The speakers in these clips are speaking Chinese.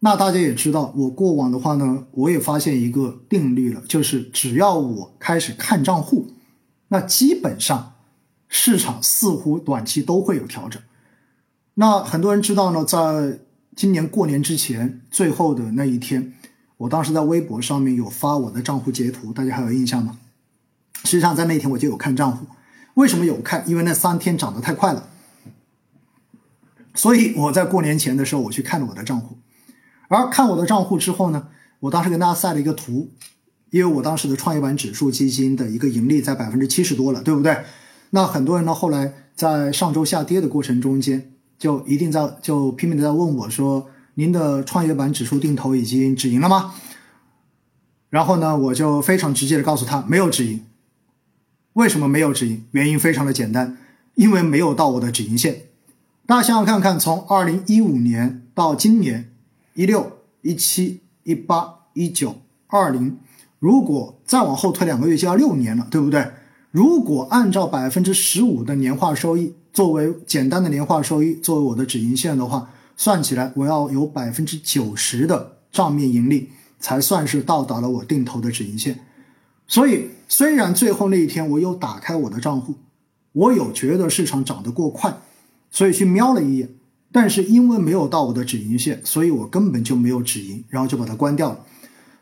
那大家也知道，我过往的话呢，我也发现一个定律了，就是只要我开始看账户，那基本上市场似乎短期都会有调整。那很多人知道呢，在今年过年之前最后的那一天，我当时在微博上面有发我的账户截图，大家还有印象吗？实际上在那天我就有看账户，为什么有看？因为那三天涨得太快了，所以我在过年前的时候我去看了我的账户，而看我的账户之后呢，我当时跟大家晒了一个图，因为我当时的创业板指数基金的一个盈利在百分之七十多了，对不对？那很多人呢后来在上周下跌的过程中间。就一定在就拼命的在问我说：“您的创业板指数定投已经止盈了吗？”然后呢，我就非常直接的告诉他没有止盈。为什么没有止盈？原因非常的简单，因为没有到我的止盈线。大家想想看看，从二零一五年到今年一六一七一八一九二零，如果再往后推两个月就要六年了，对不对？如果按照百分之十五的年化收益。作为简单的年化收益，作为我的止盈线的话，算起来我要有百分之九十的账面盈利，才算是到达了我定投的止盈线。所以，虽然最后那一天我有打开我的账户，我有觉得市场涨得过快，所以去瞄了一眼，但是因为没有到我的止盈线，所以我根本就没有止盈，然后就把它关掉了。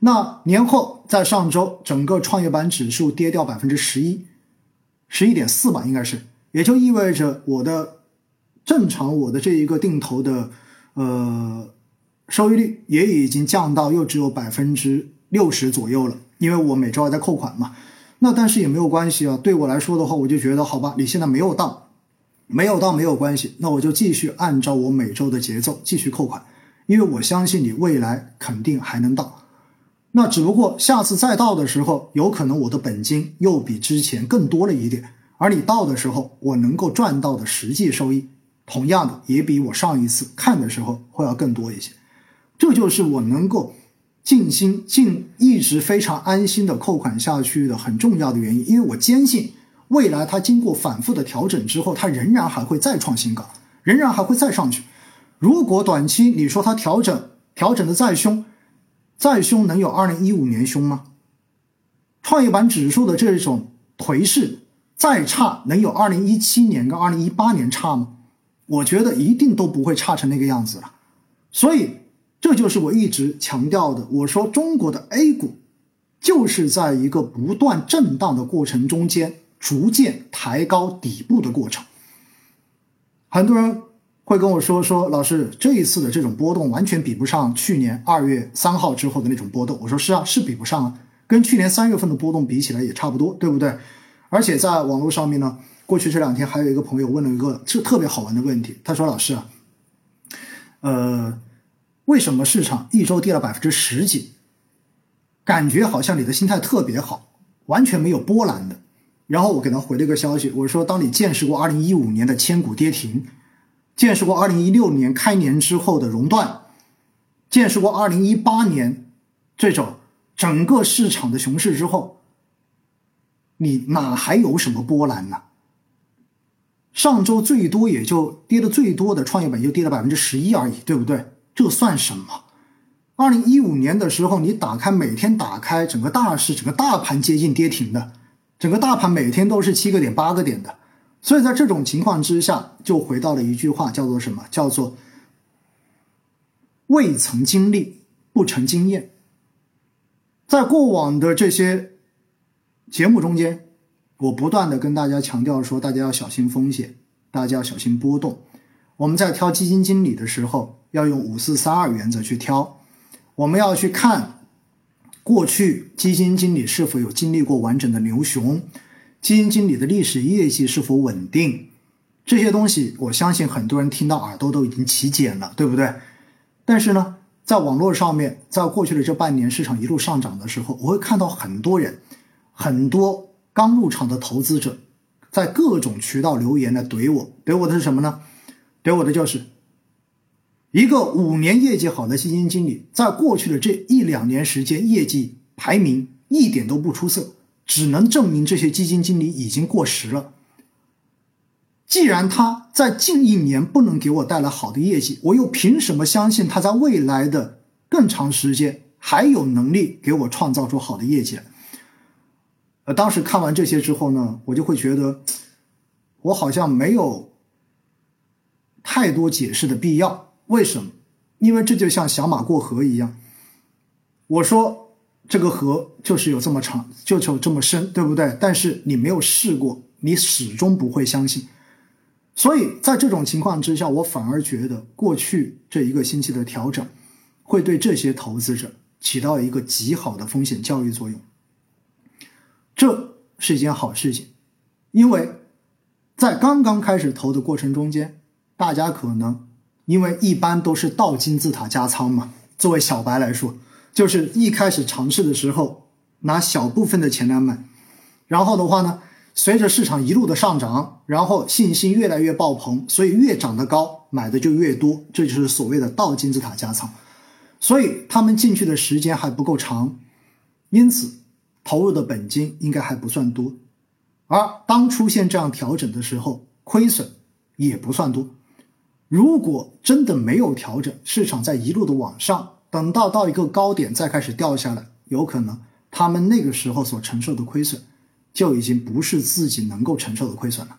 那年后在上周，整个创业板指数跌掉百分之十一，十一点四吧，应该是。也就意味着我的正常我的这一个定投的呃收益率也已经降到又只有百分之六十左右了，因为我每周还在扣款嘛。那但是也没有关系啊，对我来说的话，我就觉得好吧，你现在没有到，没有到没有关系，那我就继续按照我每周的节奏继续扣款，因为我相信你未来肯定还能到。那只不过下次再到的时候，有可能我的本金又比之前更多了一点。而你到的时候，我能够赚到的实际收益，同样的也比我上一次看的时候会要更多一些。这就是我能够尽心尽一直非常安心的扣款下去的很重要的原因。因为我坚信，未来它经过反复的调整之后，它仍然还会再创新高，仍然还会再上去。如果短期你说它调整调整的再凶，再凶能有二零一五年凶吗？创业板指数的这种颓势。再差能有二零一七年跟二零一八年差吗？我觉得一定都不会差成那个样子了。所以这就是我一直强调的，我说中国的 A 股就是在一个不断震荡的过程中间，逐渐抬高底部的过程。很多人会跟我说说，老师这一次的这种波动完全比不上去年二月三号之后的那种波动。我说是啊，是比不上啊，跟去年三月份的波动比起来也差不多，对不对？而且在网络上面呢，过去这两天还有一个朋友问了一个是特别好玩的问题，他说：“老师啊，呃，为什么市场一周跌了百分之十几，感觉好像你的心态特别好，完全没有波澜的？”然后我给他回了一个消息，我说：“当你见识过二零一五年的千股跌停，见识过二零一六年开年之后的熔断，见识过二零一八年这种整个市场的熊市之后。”你哪还有什么波澜呢？上周最多也就跌的最多的创业板就跌了百分之十一而已，对不对？这算什么？二零一五年的时候，你打开每天打开整个大市，整个大盘接近跌停的，整个大盘每天都是七个点、八个点的。所以在这种情况之下，就回到了一句话，叫做什么？叫做未曾经历不成经验。在过往的这些。节目中间，我不断的跟大家强调说，大家要小心风险，大家要小心波动。我们在挑基金经理的时候，要用五四三二原则去挑。我们要去看过去基金经理是否有经历过完整的牛熊，基金经理的历史业绩是否稳定，这些东西，我相信很多人听到耳朵都已经起茧了，对不对？但是呢，在网络上面，在过去的这半年市场一路上涨的时候，我会看到很多人。很多刚入场的投资者，在各种渠道留言来怼我，怼我的是什么呢？怼我的就是一个五年业绩好的基金经理，在过去的这一两年时间，业绩排名一点都不出色，只能证明这些基金经理已经过时了。既然他在近一年不能给我带来好的业绩，我又凭什么相信他在未来的更长时间，还有能力给我创造出好的业绩。呃，当时看完这些之后呢，我就会觉得，我好像没有太多解释的必要。为什么？因为这就像小马过河一样。我说这个河就是有这么长，就有这么深，对不对？但是你没有试过，你始终不会相信。所以在这种情况之下，我反而觉得过去这一个星期的调整，会对这些投资者起到一个极好的风险教育作用。这是一件好事情，因为在刚刚开始投的过程中间，大家可能因为一般都是倒金字塔加仓嘛。作为小白来说，就是一开始尝试的时候拿小部分的钱来买，然后的话呢，随着市场一路的上涨，然后信心越来越爆棚，所以越涨得高，买的就越多，这就是所谓的倒金字塔加仓。所以他们进去的时间还不够长，因此。投入的本金应该还不算多，而当出现这样调整的时候，亏损也不算多。如果真的没有调整，市场在一路的往上，等到到一个高点再开始掉下来，有可能他们那个时候所承受的亏损，就已经不是自己能够承受的亏损了。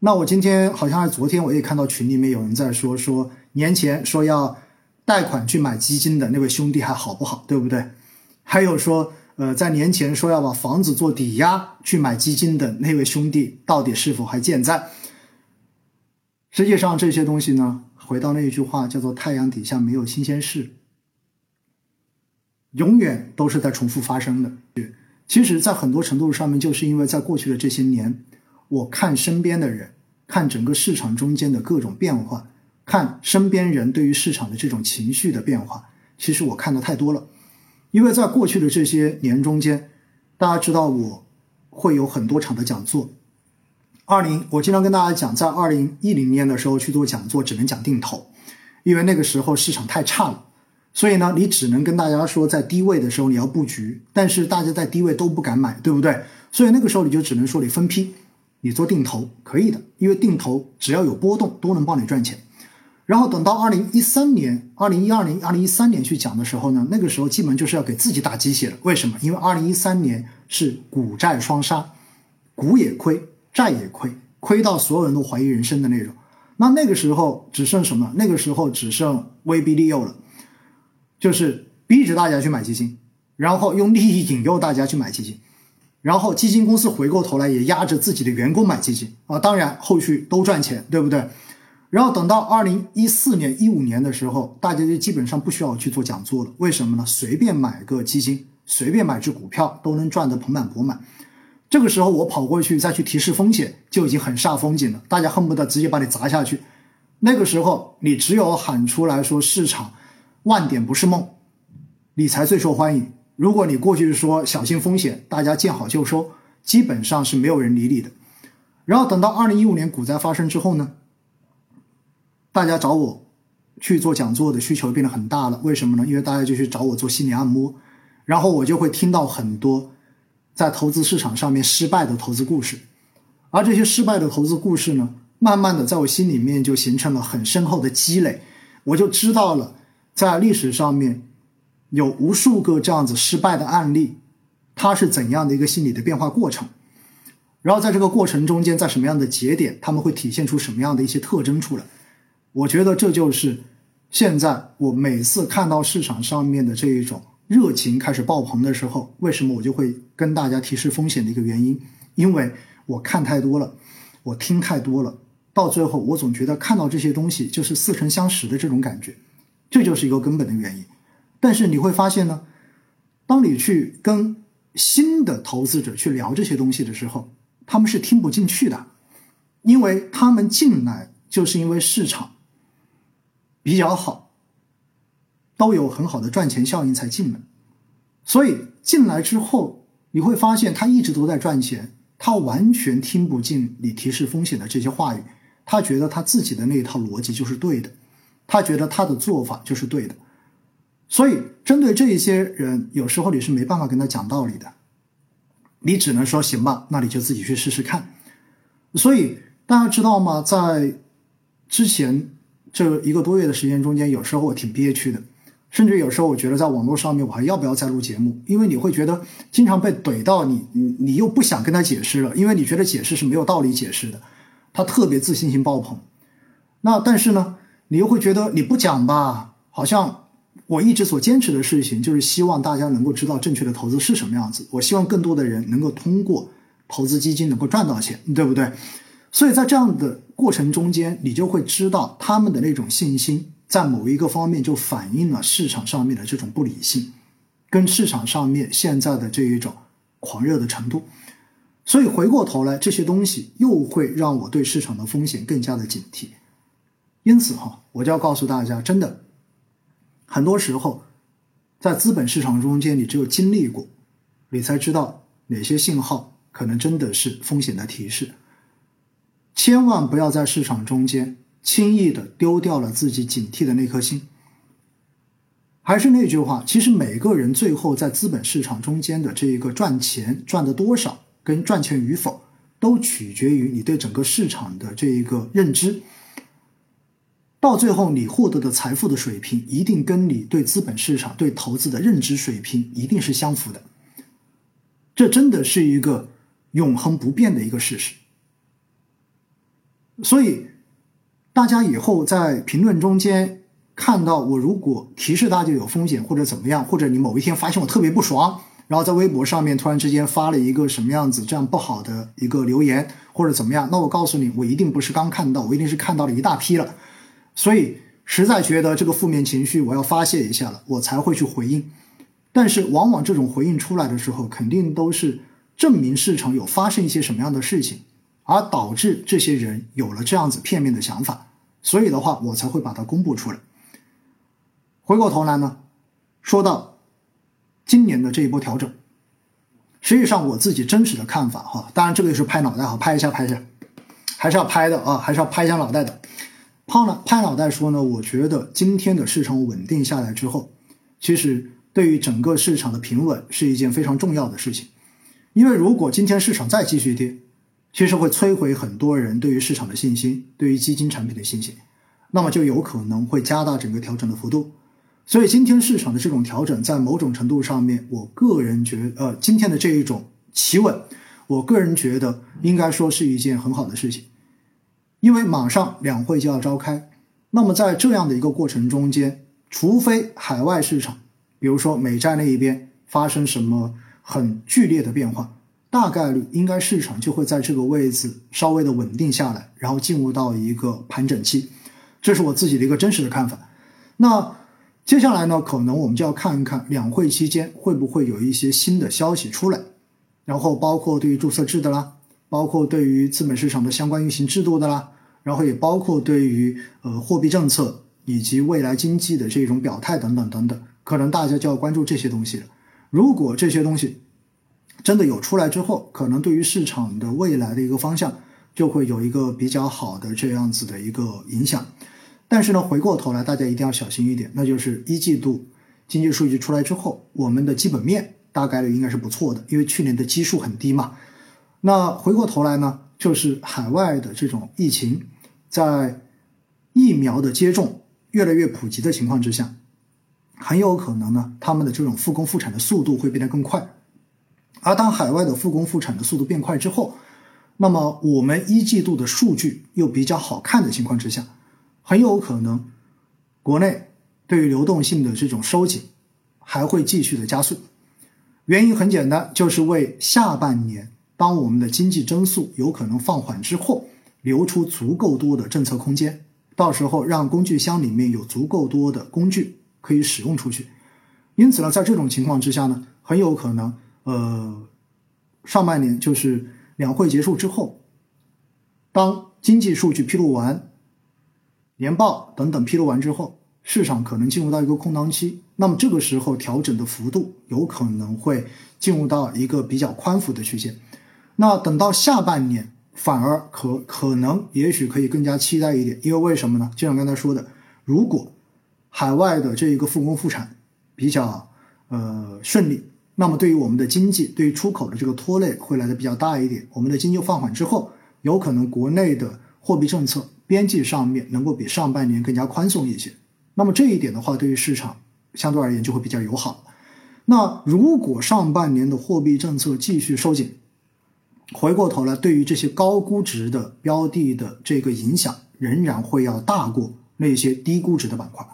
那我今天好像是昨天，我也看到群里面有人在说，说年前说要贷款去买基金的那位兄弟还好不好，对不对？还有说。呃，在年前说要把房子做抵押去买基金的那位兄弟，到底是否还健在？实际上，这些东西呢，回到那一句话，叫做“太阳底下没有新鲜事”，永远都是在重复发生的。其实，在很多程度上面，就是因为在过去的这些年，我看身边的人，看整个市场中间的各种变化，看身边人对于市场的这种情绪的变化，其实我看的太多了。因为在过去的这些年中间，大家知道我会有很多场的讲座。二零，我经常跟大家讲，在二零一零年的时候去做讲座，只能讲定投，因为那个时候市场太差了，所以呢，你只能跟大家说，在低位的时候你要布局，但是大家在低位都不敢买，对不对？所以那个时候你就只能说你分批，你做定投可以的，因为定投只要有波动都能帮你赚钱。然后等到二零一三年、二零一二年、二零一三年去讲的时候呢，那个时候基本就是要给自己打鸡血了。为什么？因为二零一三年是股债双杀，股也亏，债也亏，亏到所有人都怀疑人生的那种。那那个时候只剩什么？那个时候只剩威逼利诱了，就是逼着大家去买基金，然后用利益引诱大家去买基金，然后基金公司回过头来也压着自己的员工买基金啊。当然后续都赚钱，对不对？然后等到二零一四年、一五年的时候，大家就基本上不需要去做讲座了。为什么呢？随便买个基金，随便买只股票都能赚得盆满钵满。这个时候我跑过去再去提示风险，就已经很煞风景了。大家恨不得直接把你砸下去。那个时候你只有喊出来说市场万点不是梦，你才最受欢迎。如果你过去说小心风险，大家见好就收，基本上是没有人理你的。然后等到二零一五年股灾发生之后呢？大家找我去做讲座的需求变得很大了，为什么呢？因为大家就去找我做心理按摩，然后我就会听到很多在投资市场上面失败的投资故事，而这些失败的投资故事呢，慢慢的在我心里面就形成了很深厚的积累，我就知道了在历史上面有无数个这样子失败的案例，它是怎样的一个心理的变化过程，然后在这个过程中间，在什么样的节点，他们会体现出什么样的一些特征出来。我觉得这就是现在我每次看到市场上面的这一种热情开始爆棚的时候，为什么我就会跟大家提示风险的一个原因？因为我看太多了，我听太多了，到最后我总觉得看到这些东西就是似曾相识的这种感觉，这就是一个根本的原因。但是你会发现呢，当你去跟新的投资者去聊这些东西的时候，他们是听不进去的，因为他们进来就是因为市场。比较好，都有很好的赚钱效应才进来，所以进来之后你会发现他一直都在赚钱，他完全听不进你提示风险的这些话语，他觉得他自己的那一套逻辑就是对的，他觉得他的做法就是对的，所以针对这一些人，有时候你是没办法跟他讲道理的，你只能说行吧，那你就自己去试试看。所以大家知道吗？在之前。这一个多月的时间中间，有时候我挺憋屈的。甚至有时候我觉得在网络上面我还要不要再录节目？因为你会觉得经常被怼到你，你你又不想跟他解释了，因为你觉得解释是没有道理解释的。他特别自信心爆棚，那但是呢，你又会觉得你不讲吧，好像我一直所坚持的事情就是希望大家能够知道正确的投资是什么样子。我希望更多的人能够通过投资基金能够赚到钱，对不对？所以在这样的过程中间，你就会知道他们的那种信心，在某一个方面就反映了市场上面的这种不理性，跟市场上面现在的这一种狂热的程度。所以回过头来，这些东西又会让我对市场的风险更加的警惕。因此哈，我就要告诉大家，真的，很多时候，在资本市场中间，你只有经历过，你才知道哪些信号可能真的是风险的提示。千万不要在市场中间轻易的丢掉了自己警惕的那颗心。还是那句话，其实每个人最后在资本市场中间的这一个赚钱赚的多少。跟赚钱与否，都取决于你对整个市场的这一个认知。到最后，你获得的财富的水平，一定跟你对资本市场、对投资的认知水平一定是相符的。这真的是一个永恒不变的一个事实。所以，大家以后在评论中间看到我，如果提示大家有风险或者怎么样，或者你某一天发现我特别不爽。然后在微博上面突然之间发了一个什么样子这样不好的一个留言或者怎么样，那我告诉你，我一定不是刚看到，我一定是看到了一大批了，所以实在觉得这个负面情绪我要发泄一下了，我才会去回应。但是往往这种回应出来的时候，肯定都是证明市场有发生一些什么样的事情，而导致这些人有了这样子片面的想法，所以的话我才会把它公布出来。回过头来呢，说到。今年的这一波调整，实际上我自己真实的看法哈，当然这个也是拍脑袋哈，拍一下拍一下，还是要拍的啊，还是要拍一下脑袋的。拍了拍脑袋说呢，我觉得今天的市场稳定下来之后，其实对于整个市场的平稳是一件非常重要的事情，因为如果今天市场再继续跌，其实会摧毁很多人对于市场的信心，对于基金产品的信心，那么就有可能会加大整个调整的幅度。所以今天市场的这种调整，在某种程度上面，我个人觉呃，今天的这一种企稳，我个人觉得应该说是一件很好的事情，因为马上两会就要召开，那么在这样的一个过程中间，除非海外市场，比如说美债那一边发生什么很剧烈的变化，大概率应该市场就会在这个位置稍微的稳定下来，然后进入到一个盘整期，这是我自己的一个真实的看法。那。接下来呢，可能我们就要看一看两会期间会不会有一些新的消息出来，然后包括对于注册制的啦，包括对于资本市场的相关运行制度的啦，然后也包括对于呃货币政策以及未来经济的这种表态等等等等，可能大家就要关注这些东西了。如果这些东西真的有出来之后，可能对于市场的未来的一个方向就会有一个比较好的这样子的一个影响。但是呢，回过头来，大家一定要小心一点，那就是一季度经济数据出来之后，我们的基本面大概率应该是不错的，因为去年的基数很低嘛。那回过头来呢，就是海外的这种疫情，在疫苗的接种越来越普及的情况之下，很有可能呢，他们的这种复工复产的速度会变得更快。而当海外的复工复产的速度变快之后，那么我们一季度的数据又比较好看的情况之下。很有可能，国内对于流动性的这种收紧还会继续的加速。原因很简单，就是为下半年当我们的经济增速有可能放缓之后，留出足够多的政策空间，到时候让工具箱里面有足够多的工具可以使用出去。因此呢，在这种情况之下呢，很有可能，呃，上半年就是两会结束之后，当经济数据披露完。年报等等披露完之后，市场可能进入到一个空档期，那么这个时候调整的幅度有可能会进入到一个比较宽幅的区间。那等到下半年，反而可可能也许可以更加期待一点，因为为什么呢？就像刚才说的，如果海外的这一个复工复产比较呃顺利，那么对于我们的经济，对于出口的这个拖累会来的比较大一点。我们的经济放缓之后，有可能国内的货币政策。边际上面能够比上半年更加宽松一些，那么这一点的话，对于市场相对而言就会比较友好。那如果上半年的货币政策继续收紧，回过头来，对于这些高估值的标的的这个影响，仍然会要大过那些低估值的板块。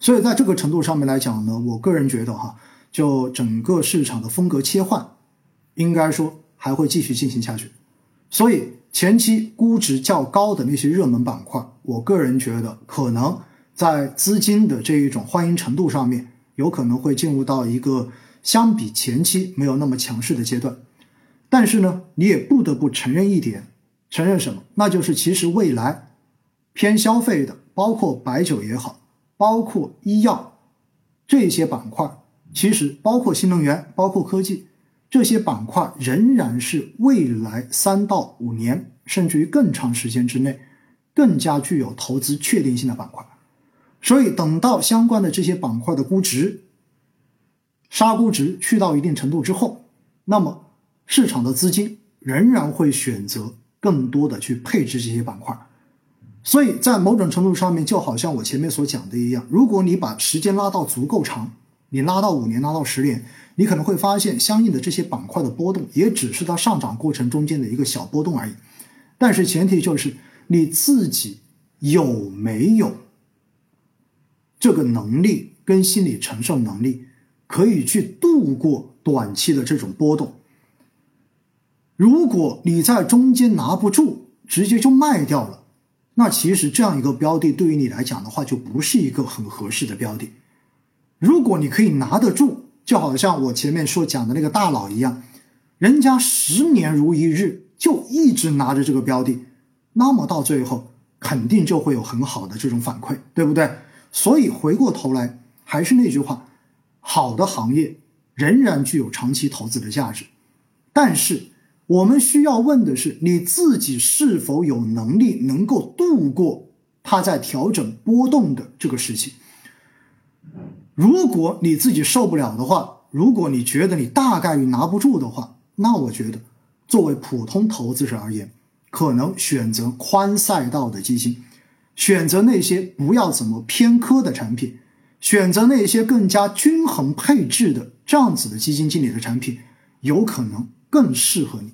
所以在这个程度上面来讲呢，我个人觉得哈，就整个市场的风格切换，应该说还会继续进行下去。所以前期估值较高的那些热门板块，我个人觉得可能在资金的这一种欢迎程度上面，有可能会进入到一个相比前期没有那么强势的阶段。但是呢，你也不得不承认一点，承认什么？那就是其实未来偏消费的，包括白酒也好。包括医药这些板块，其实包括新能源、包括科技这些板块，仍然是未来三到五年，甚至于更长时间之内，更加具有投资确定性的板块。所以，等到相关的这些板块的估值杀估值去到一定程度之后，那么市场的资金仍然会选择更多的去配置这些板块。所以在某种程度上面，就好像我前面所讲的一样，如果你把时间拉到足够长，你拉到五年、拉到十年，你可能会发现，相应的这些板块的波动，也只是它上涨过程中间的一个小波动而已。但是前提就是你自己有没有这个能力跟心理承受能力，可以去度过短期的这种波动。如果你在中间拿不住，直接就卖掉了。那其实这样一个标的对于你来讲的话，就不是一个很合适的标的。如果你可以拿得住，就好像我前面说讲的那个大佬一样，人家十年如一日就一直拿着这个标的，那么到最后肯定就会有很好的这种反馈，对不对？所以回过头来还是那句话，好的行业仍然具有长期投资的价值，但是。我们需要问的是，你自己是否有能力能够度过它在调整波动的这个时期？如果你自己受不了的话，如果你觉得你大概率拿不住的话，那我觉得作为普通投资者而言，可能选择宽赛道的基金，选择那些不要怎么偏科的产品，选择那些更加均衡配置的这样子的基金经理的产品，有可能更适合你。